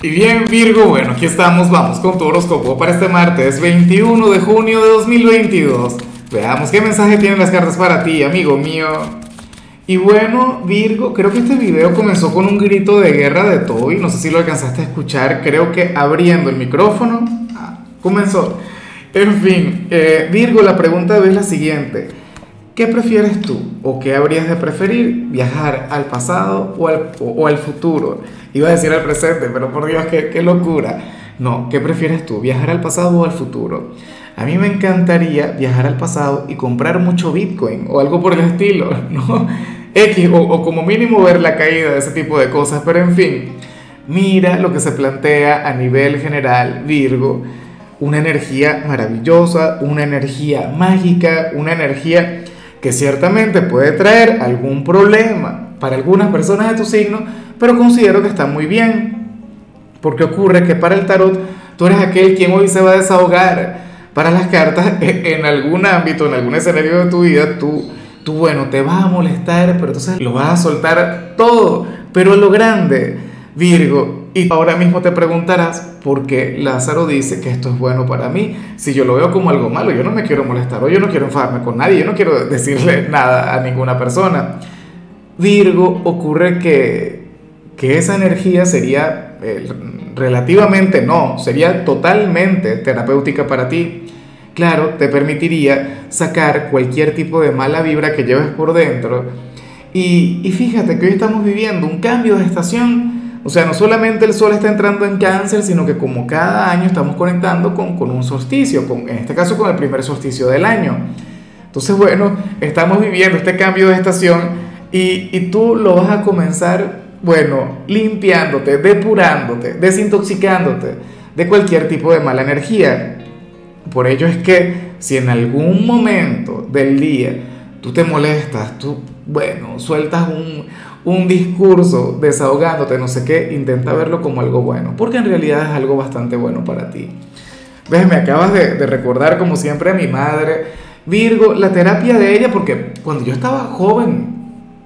Y bien Virgo, bueno, aquí estamos, vamos con tu horóscopo para este martes 21 de junio de 2022. Veamos qué mensaje tienen las cartas para ti, amigo mío. Y bueno, Virgo, creo que este video comenzó con un grito de guerra de Toby, no sé si lo alcanzaste a escuchar, creo que abriendo el micrófono, ah, comenzó. En fin, eh, Virgo, la pregunta es la siguiente. ¿Qué prefieres tú o qué habrías de preferir? ¿Viajar al pasado o al, o, al futuro? Iba a decir al presente, pero por Dios, qué, locura. No, ¿qué prefieres tú? ¿Viajar al pasado o al futuro? A mí me encantaría viajar al pasado y comprar mucho Bitcoin o algo por el estilo, ¿no? X, o, o, como mínimo ver la caída de ese tipo de cosas, pero en fin, mira lo que se plantea a nivel general, Virgo, una energía maravillosa, una energía mágica, una energía que ciertamente puede traer algún problema para algunas personas de tu signo, pero considero que está muy bien. Porque ocurre que para el tarot tú eres aquel quien hoy se va a desahogar. Para las cartas, en algún ámbito, en algún escenario de tu vida, tú, tú, bueno, te vas a molestar, pero entonces lo vas a soltar todo, pero lo grande, Virgo, y ahora mismo te preguntarás por qué Lázaro dice que esto es bueno para mí. Si yo lo veo como algo malo, yo no me quiero molestar o yo no quiero enfadarme con nadie, yo no quiero decirle nada a ninguna persona. Virgo ocurre que, que esa energía sería eh, relativamente, no, sería totalmente terapéutica para ti. Claro, te permitiría sacar cualquier tipo de mala vibra que lleves por dentro. Y, y fíjate que hoy estamos viviendo un cambio de estación o sea, no solamente el Sol está entrando en cáncer, sino que como cada año estamos conectando con, con un solsticio, con, en este caso con el primer solsticio del año. Entonces, bueno, estamos viviendo este cambio de estación y, y tú lo vas a comenzar, bueno, limpiándote, depurándote, desintoxicándote de cualquier tipo de mala energía. Por ello es que si en algún momento del día tú te molestas, tú, bueno, sueltas un, un discurso desahogándote, no sé qué, intenta verlo como algo bueno, porque en realidad es algo bastante bueno para ti. ¿Ves? Me acabas de, recordar como siempre a mi madre, Virgo, la terapia de ella, porque cuando yo estaba joven,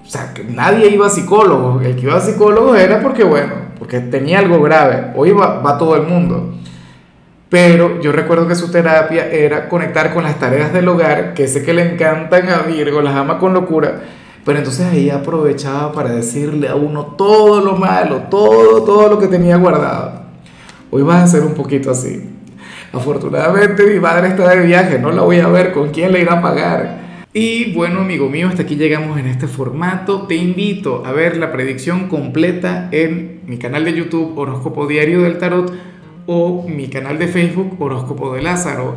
o sea, que nadie iba a psicólogo, el que iba a psicólogo era porque, bueno, porque tenía algo grave, hoy va, va todo el mundo. Pero yo recuerdo que su terapia era conectar con las tareas del hogar, que sé que le encantan a Virgo, las ama con locura, pero entonces ahí aprovechaba para decirle a uno todo lo malo, todo, todo lo que tenía guardado. Hoy vas a ser un poquito así. Afortunadamente mi madre está de viaje, no la voy a ver, ¿con quién le irá a pagar? Y bueno, amigo mío, hasta aquí llegamos en este formato. Te invito a ver la predicción completa en mi canal de YouTube Horóscopo Diario del Tarot o mi canal de Facebook Horóscopo de Lázaro.